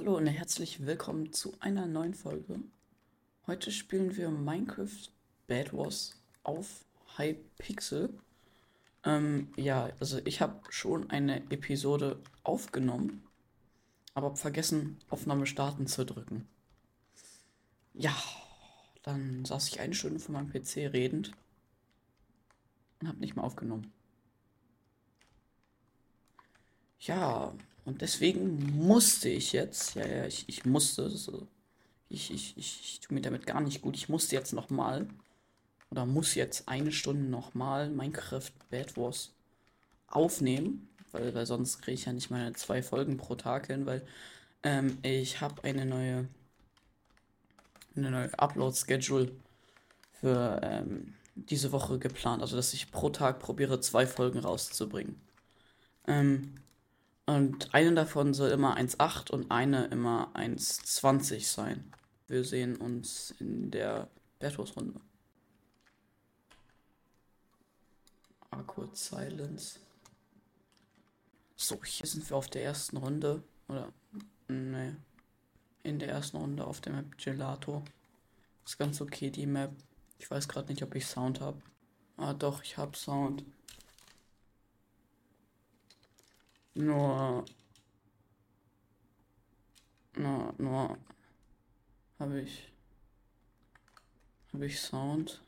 Hallo und herzlich willkommen zu einer neuen Folge. Heute spielen wir Minecraft Bad Wars auf Hypixel. Ähm, ja, also ich habe schon eine Episode aufgenommen, aber vergessen, Aufnahme starten zu drücken. Ja, dann saß ich eine Stunde vor meinem PC redend und habe nicht mehr aufgenommen. Ja, und deswegen musste ich jetzt, ja, ja, ich, ich musste, so, ich, ich, ich, ich tue mir damit gar nicht gut. Ich musste jetzt nochmal, oder muss jetzt eine Stunde nochmal Minecraft Bad Wars aufnehmen, weil, weil sonst kriege ich ja nicht meine zwei Folgen pro Tag hin, weil ähm, ich habe eine neue, eine neue Upload-Schedule für ähm, diese Woche geplant. Also, dass ich pro Tag probiere, zwei Folgen rauszubringen. Ähm, und eine davon soll immer 1,8 und eine immer 1,20 sein. Wir sehen uns in der Bertos-Runde. Awkward Silence. So, hier sind wir auf der ersten Runde. Oder, ne. In der ersten Runde auf der Map Gelato. Ist ganz okay, die Map. Ich weiß gerade nicht, ob ich Sound habe. Ah, doch, ich habe Sound. Nur. Nur, nur. Habe ich. Habe ich Sound?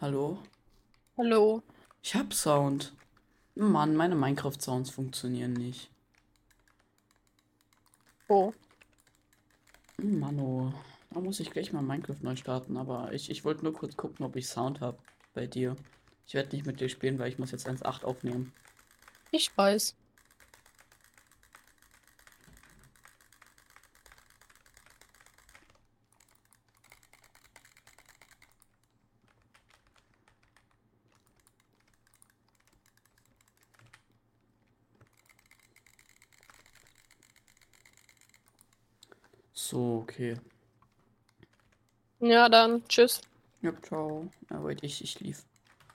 Hallo? Hallo. Ich hab Sound. Mann, meine Minecraft-Sounds funktionieren nicht. Oh. Mano. Da muss ich gleich mal Minecraft neu starten, aber ich, ich wollte nur kurz gucken, ob ich Sound habe bei dir. Ich werde nicht mit dir spielen, weil ich muss jetzt 1.8 aufnehmen. Ich weiß. So, okay. Ja, dann tschüss. Ja, ciao. Ja, wait, ich, ich lief.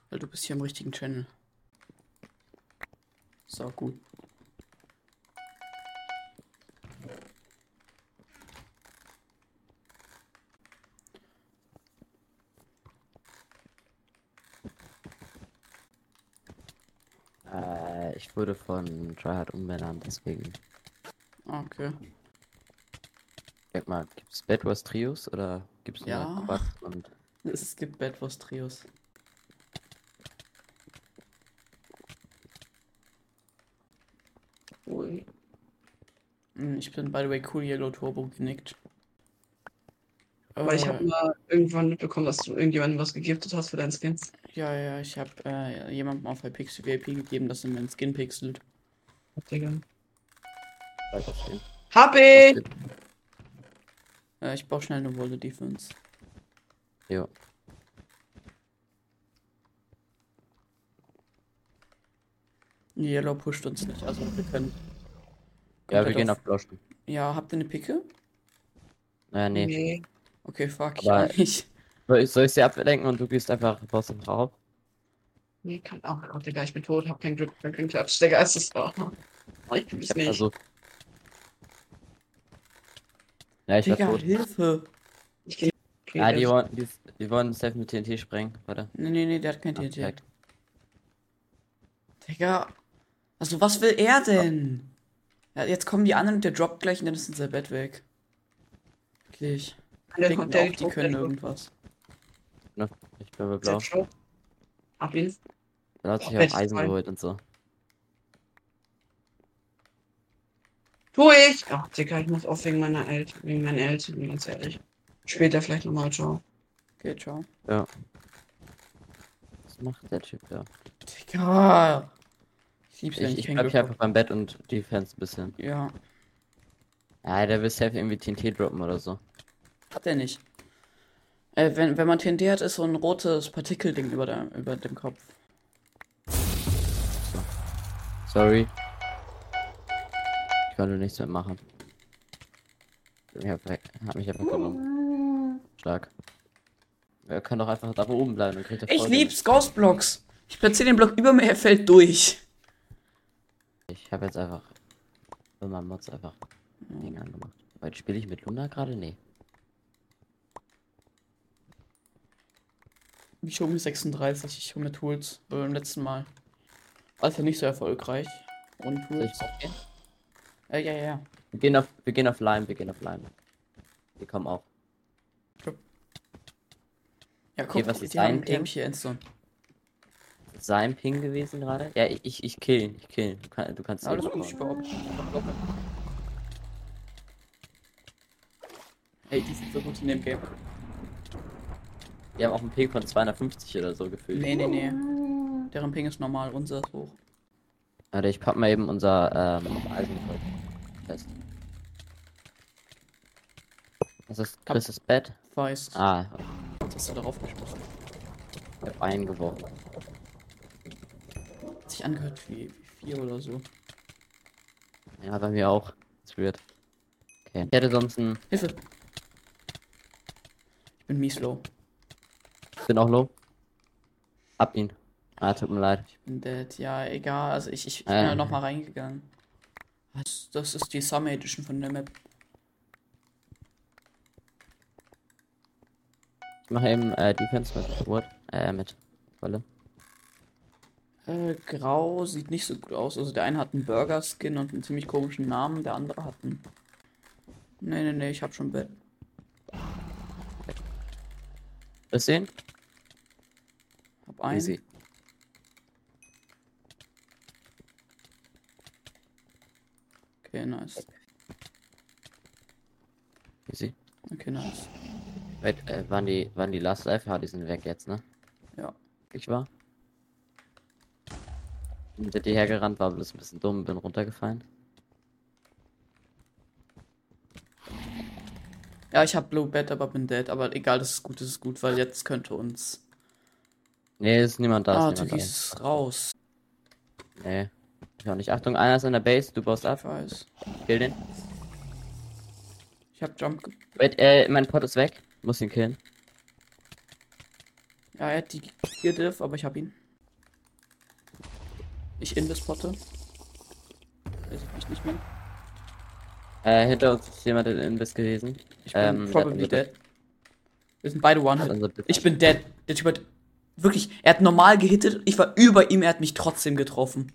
Weil du bist hier im richtigen Channel. So, gut. Äh, ich wurde von Tryhard umbenannt, deswegen. Okay. Sag mal, gibt's Bad Wars Trios oder gibt's nur Ja. Quad und Es gibt Bad Wars Trios. Cool. Hm, Ich bin, by the way, Cool Yellow Turbo genickt. Aber ich Äh, habe mal irgendwann mitbekommen, dass du irgendjemandem was gegiftet hast für deinen Skin. Ja, ja, ich habe äh, jemandem auf Hypixel VIP gegeben, dass er meinen Skin pixelt. Digga. Hab ich! Äh, ich baue schnell eine Wolle Defense. Jo. Yellow pusht uns nicht, also wir können. Ja, wir komplett gehen auf Bloschen. Ja, habt ihr eine Picke? Naja, nee. Nee. Okay, fuck, ich Aber- auch nicht. Soll ich, soll ich sie ablenken und du gehst einfach raus und rauf? Nee, kann auch. Oh, Digga, ich bin tot, hab kein Glück, kein Klatsch. Geist ist da. Oh, ich bin Ich es nicht. versucht. Ja, ich war Digga, tot. Hilfe! Ich geh. Okay, Ah, die das- wollen, die, die wollen safe mit TNT sprengen. Warte. Nee, nee, nee, der hat kein Ah, TNT. perfekt. Digga. Also, was will er denn? Ja, jetzt kommen die anderen und der droppt gleich und dann ist unser Bett weg. Wirklich. der kommt, der auch, die können irgendwas. Ne? Ich bin blau. Hab ihn. Da hat sich auch Eisen geholt und so. Tu ich! Ach, Digga, ich muss auch wegen meiner Eltern, wegen meinen Eltern, ganz ehrlich. Später vielleicht nochmal, ciao. Okay, ciao. Ja. Was macht der Typ da? Digga. Wenn Ich, ich, ich kein bleib Glück hier einfach beim Bett und Defense ein bisschen. Ja, Ja, der will safe irgendwie TNT droppen oder so. hat er nicht. Äh, wenn, wenn man TNT hat, ist so ein rotes Partikelding über, der, über dem Kopf. Sorry. Ich konnte nichts mitmachen. Ich hab, hab mich einfach genommen. Stark. Er kann doch einfach da oben bleiben und kriegt Ich lieb's, Ghostblocks. Ich platziere den Block über mir, er fällt durch. Ich habe jetzt einfach man Mods einfach Dinge angemacht. Weil spiele ich mit Luna gerade? Nee. Ich hole mir 36, ich hole mir Tools. Beim letzten Mal. Ja nicht so erfolgreich. Und Tools. aufgehen? Äh, ja, ja, ja. Wir gehen auf, wir gehen auf Lime, wir gehen auf Lime. Wir kommen auch. Ja, Okay, guck, was ist die haben, die haben Ping? hier Endzone. Sein Ping gewesen gerade? Ja, ich, ich, ich kill, ich kill. Du, kann, du kannst Alles gut, ich behaupte. Ey, die sind so gut in dem Game. Wir haben auch einen Ping von 250 oder so gefühlt. Nee, nee, nee. Deren Ping ist normal, unser ist hoch. Warte, ich pack mal eben unser ähm, Eisenholz fest. Das ist Chris' Bett. Weiß. Ah, Was hast du darauf geschmissen? ich hab eingeworfen. Hat sich angehört wie, wie vier oder so. Ja, bei mir auch. Das ist weird. Okay. Ich hätte sonst einen. Hilfe! Ich bin mies low. Ich bin auch low. Hab ihn. Ah, tut mir leid. Ich bin dead. Ja, egal. Also ich, ich, ich bin Äh. da nochmal reingegangen. Das, das ist die Summer Edition von der Map. Ich mache eben äh, Defense mit Wood. Äh, mit Wolle. Äh, grau sieht nicht so gut aus. Also der eine hat einen Burger-Skin und einen ziemlich komischen Namen, der andere hat einen. Nee, nee, nee, ich hab schon Bett. Du ihn? Hab einen. Easy. Okay, nice. Easy. Okay, nice. Wait, äh, waren die, waren die Last Life? Die sind weg jetzt, ne? Ja. Ich war. Hinter dir hergerannt, war bloß ein bisschen dumm, bin runtergefallen. Ja, ich hab Blue Bed, aber bin dead. Aber egal, das ist gut, das ist gut, weil jetzt könnte uns. Nee, ist niemand da. ah, ist niemand ist raus. da. Nee. Ich auch nicht. Achtung, einer ist in der Base, du baust Ich ab. weiß. Kill den. Ich hab Jump. Wait, äh, mein Pot ist weg. Muss ihn killen. Ja, er hat die Div, aber ich hab ihn. Ich in das Potte. Sieht mich nicht mehr. Äh, hinter uns ist jemand in Invis gewesen. Ich bin Ähm, probably dead. Wir sind beide Blitz- Ich bin dead. Der Typ hat. Wirklich, er hat normal gehittet. Ich war über ihm, er hat mich trotzdem getroffen.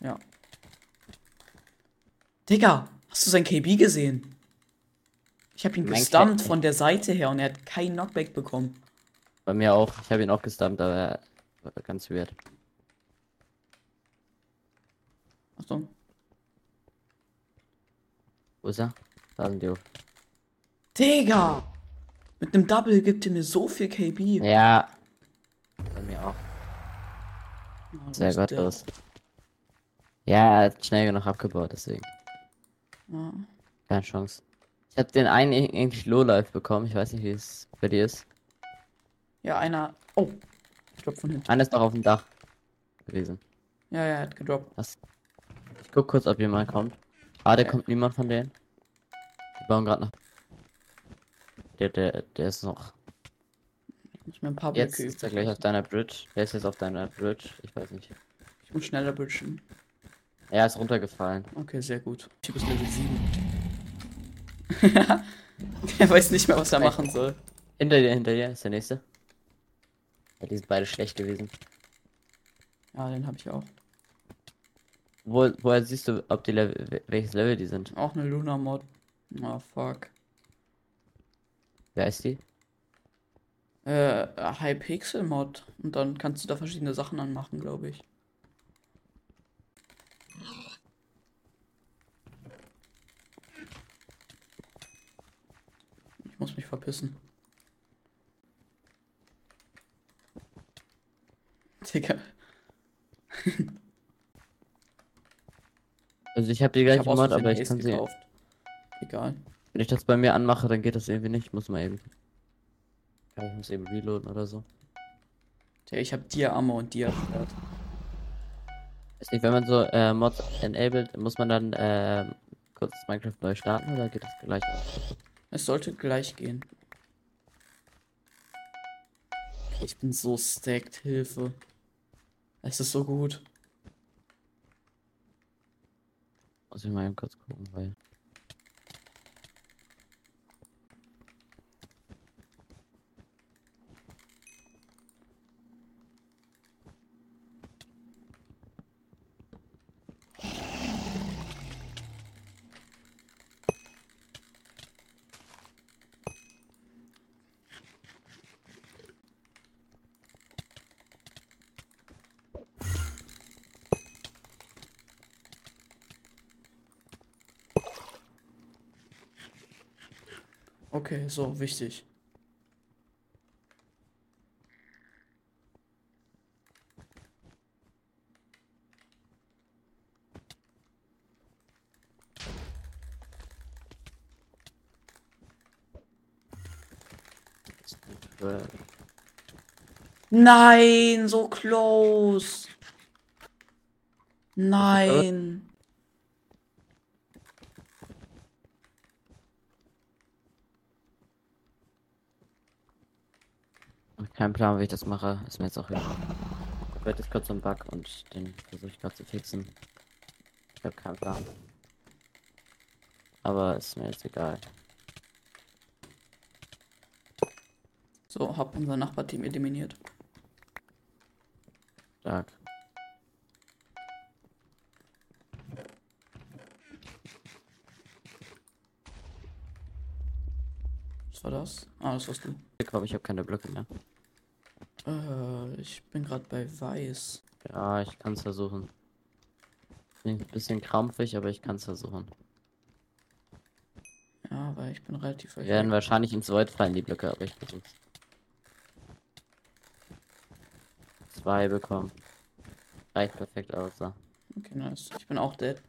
Ja. Digga, hast du sein KB gesehen? Ich hab ihn Mein gestumpt K- von der Seite her und er hat keinen Knockback bekommen. Bei mir auch. Ich habe ihn auch gestumpt, aber er ganz weird. Achtung. Wo ist er? Da sind die. Digga! Mit einem Double gibt er mir so viel KB. Ja. Bei mir auch. Ja, Sehr gottlos. Ja, er hat schnell genug abgebaut, deswegen. Ja. Keine Chance. Ich hab den einen ir- eigentlich Low-Life bekommen. Ich weiß nicht, wie es bei dir ist. ja, einer. Oh. Ich glaub von hinten. Einer ist noch auf dem Dach gewesen. Ja, ja, er hat gedroppt. Was? Ich guck kurz, ob jemand kommt. Ah, der Okay. kommt niemand von denen. Die bauen gerade noch. Der, der, der ist noch. Ich mir ein paar Jetzt ist er gleich auf deiner Bridge. Der ist jetzt auf deiner Bridge. Ich weiß nicht. Ich muss schneller bridgen. Er ist runtergefallen. Okay, sehr gut. Typ ist Level 7. er weiß nicht mehr, was er machen soll. Hinter dir, hinter dir ist der nächste. Ja, die sind beide schlecht gewesen. Ja, den habe ich auch. Wo, woher siehst du, ob die Level, wel- welches Level die sind? Auch eine Luna-Mod. Ah, fuck. Wer ist die? Äh, High-Pixel-Mod. Und dann kannst du da verschiedene Sachen anmachen, glaube ich. Ich muss mich verpissen. Digga. Also ich habe die Ich gleiche aus Mod, aber ich Ace kann sie. gekauft. Egal. Wenn ich das bei mir anmache, dann geht das irgendwie nicht. Muss mal eben. Ja, ich muss eben reloaden oder so. Tja, ich habe Dia-Ammo und Dia-Schwert. Weiß nicht, wenn man so äh, Mods enabled, muss man dann ähm, kurz das Minecraft neu starten oder geht das gleich? Es sollte gleich gehen. Ich bin so stacked, Hilfe. Es ist so gut. Muss ich mal eben kurz gucken, weil. Okay, so, wichtig. Nein, so close. Nein. Kein Plan, wie ich das mache. Ist mir jetzt auch egal. Ich werde jetzt kurz so einen Bug und den versuche ich gerade zu fixen. Ich habe keinen Plan. Aber ist mir jetzt egal. So, hab unser Nachbarteam eliminiert. Stark. Was war das? Ah, das warst du. Ich glaube, ich habe keine Blöcke mehr. Äh, ich bin gerade bei Weiß. Ja, ich kann es versuchen. Bin ein bisschen krampfig, aber ich kann es versuchen. Ja, weil ich bin relativ Wir werden wahrscheinlich ins Void fallen, die Blöcke, aber ich versuch's. Zwei bekommen. Reicht perfekt aus. So. Okay, nice. Ich bin auch dead.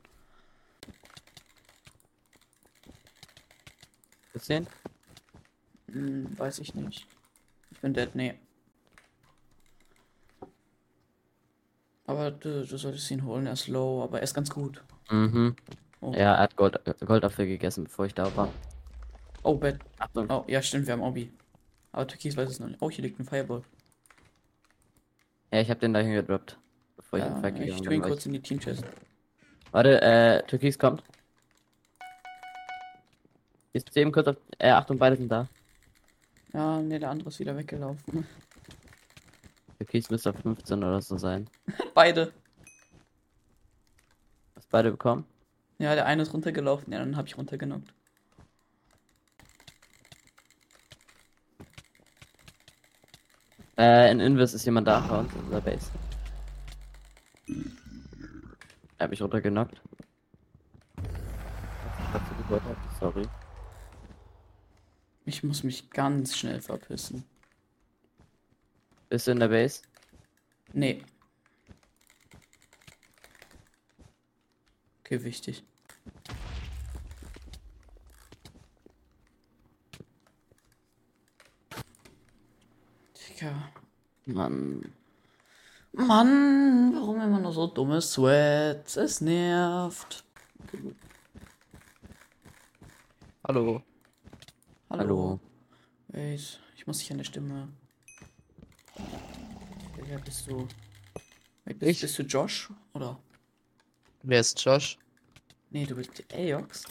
Bisschen? Hm, weiß ich nicht. Ich bin dead, nee. Aber du, du solltest ihn holen, er ist low, aber er ist ganz gut. Mhm. Oh. Ja, er hat Gold, Goldapfel gegessen, bevor ich da war. Oh, Bett. Oh, ja, stimmt, wir haben Obi. Aber Türkis weiß es noch nicht. Oh, hier liegt ein Fireball. Ja, ich hab den dahin gedroppt. Bevor ich Ja, in Fight ich gegangen tue ihn bin. weil kurz in die Team-Chest. ich- Warte, äh, Türkis kommt. Ist eben kurz auf. Äh, Achtung, beide sind da. Ja, nee, der andere ist wieder weggelaufen. Türkis müsste auf 15 oder so sein. Beide. Hast beide bekommen? Ja, der eine ist runtergelaufen, ja, dann habe ich runtergenockt. Äh, in Invis ist jemand da bei uns in der Base. Er hat mich runtergenockt. Sorry. Ich muss mich ganz schnell verpissen. Bist du in der Base? Nee. Okay, wichtig. Digga. Mann. Mann, warum immer nur so dumme Sweats? Es nervt. Hallo. Hallo. Hallo. Wait, ich muss dich an der Stimme. Wer bist du? Wait, bist, Ich? bist du Josh? Oder? Wer ist Josh? Nee, du bist Aox.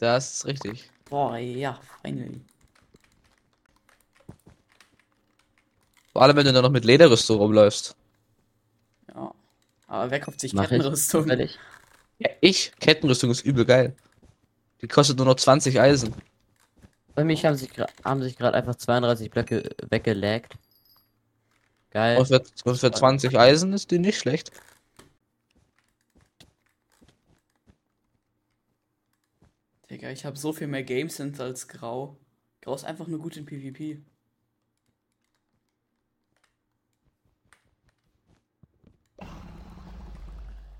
Das ist richtig. Boah, ja, finally. Vor allem, wenn du dann noch mit Lederrüstung rumläufst. Ja. Aber wer kauft sich Mach ich. Kettenrüstung? Zufällig. Ja, ich? Kettenrüstung ist übel geil. Die kostet nur noch 20 Eisen. Bei mich haben sich, haben sich gerade einfach 32 Blöcke weggelaggt. Geil. Und für, und für 20 Eisen ist die nicht schlecht. Digga, ich habe so viel mehr Game Sense als Grau. Grau ist einfach nur gut in PvP.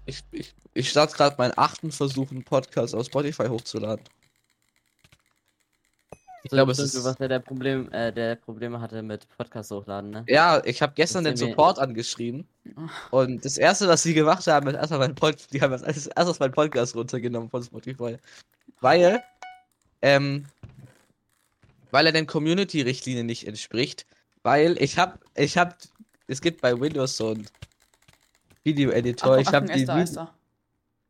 Ich, ich, ich starte gerade meinen achten Versuch, einen Podcast auf Spotify hochzuladen. Ich glaube, es ist. was der, der Problem, äh, der Probleme hatte mit Podcast hochladen, ne? Ja, ich habe gestern den Support angeschrieben. Und das erste, was sie gemacht haben, ist erstmal meinen Pod die haben als erstes meinen Podcast runtergenommen von Spotify. Weil, ähm, weil er den Community-Richtlinien nicht entspricht. Weil ich hab, ich hab, es gibt bei Windows so einen Video-Editor, ich hab Achtung, die, er er.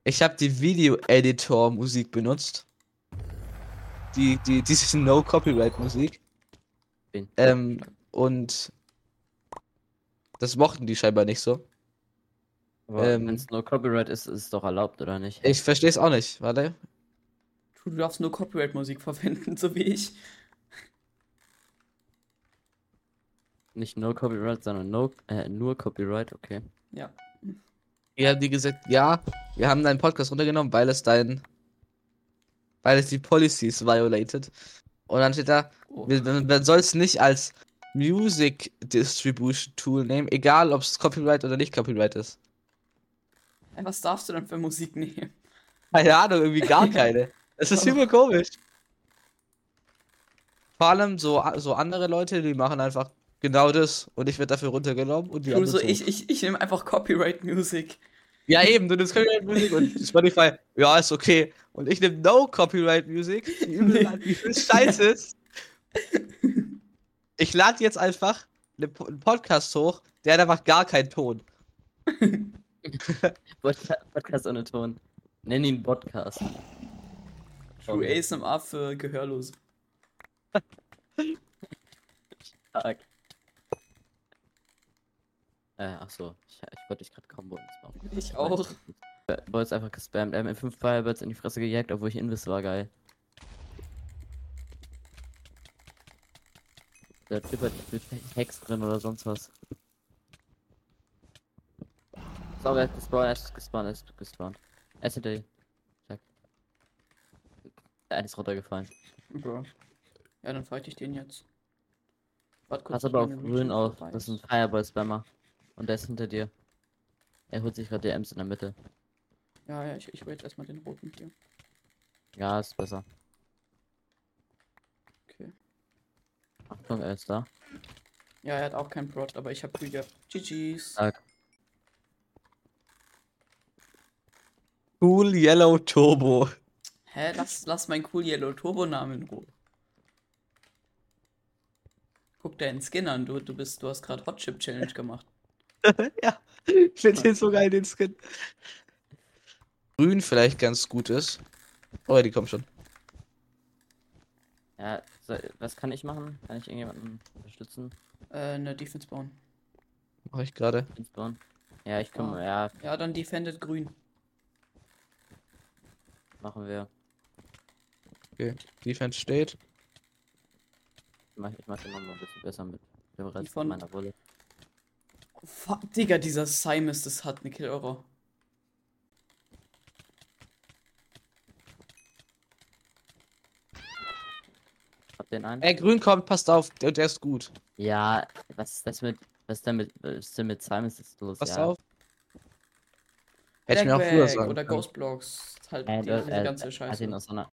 Ich habe die Video-Editor-Musik benutzt. Die, die, diese No-Copyright-Musik. Ähm, und das mochten die scheinbar nicht so. Ähm, wenn es nur Copyright ist, ist es doch erlaubt, oder nicht? Ich verstehe es auch nicht. Warte. Du darfst nur Copyright-Musik verwenden, so wie ich. Nicht nur Copyright, sondern no, äh, nur Copyright, okay. Ja. Hier haben die gesagt, ja, wir haben deinen Podcast runtergenommen, weil es dein, weil es die Policies violated. Und dann steht da, Oh. man, soll es nicht als Music Distribution Tool nehmen, egal ob es Copyright oder nicht Copyright ist. Hey, was darfst du denn für Musik nehmen? Keine Ahnung, irgendwie gar keine. Das ist super komisch. Vor allem so, so andere Leute, die machen einfach genau das und ich werde dafür runtergenommen und die Du, anderen so, so. ich, ich, ich nehme einfach Copyright-Musik. Ja, eben, du nimmst Copyright Musik und Spotify, ja, ist okay. Und ich nehme No Copyright Musik, die übel, die übel scheiße ist. Ich lade jetzt einfach ne einen Podcast hoch, der hat einfach gar keinen Ton. Podca- Podcast ohne Ton. Nenn ihn Podcast. True ASMR für Gehörlose. Stark. Äh, ach so. Ich, wollte dich gerade kaum uns bauen. Ich auch. Wolltest einfach gespammt. Er hat mir fünf Firebirds in die Fresse gejagt, obwohl ich Invis war, geil. Der Typ hat mit Hex drin oder sonst was. So, er ist gespawnt, er ist gespawnt, er ist gespawnt. Dir. Zack. Der ist runtergefallen. Okay. Ja, dann fight ich den jetzt. Warte kurz. Pass aber auf grün auf. Das ist ein. Fireball-Spammer. Und der ist hinter dir. Er holt sich gerade die Ems in der Mitte. Ja, ja, ich, ich will jetzt erstmal den roten hier. Ja, ist besser. Okay. Achtung, er ist da. Ja, er hat auch keinen Prot, aber ich hab grün gehabt. GG's. Stark. Cool Yellow Turbo. Hä, lass, lass mein cool Yellow Turbo Namen in Ruhe. Guck deinen Skin an, du, du bist, du hast gerade Hot Chip Challenge gemacht. ja, ich finde den so geil, den Skin. Grün vielleicht ganz gut ist. Oh, ja, die kommen schon. Ja, so, was kann ich machen? Kann ich irgendjemanden unterstützen? Äh, ne Defense bauen. Mache ich gerade. Inspawn? Ja, ich komme, Ah. ja, Ja, dann defendet grün. machen wir. Okay. Defense steht. Ich mach, ich mach den noch mal ein bisschen besser mit dem Rest von- meiner Rolle. Fuck, Digga, dieser Simus, das hat eine Kill-Euro. Hab den einen? Ey, grün kommt, passt auf, der, der ist gut. Ja, was ist das mit, was ist denn mit, was ist denn mit Simons jetzt los? Passt ja. auf. Hätte ich mir auch früher sagen oder. Ghostblocks. Halt Äh, die, diese äh, ganze hat ihn Scheiße. aus einer,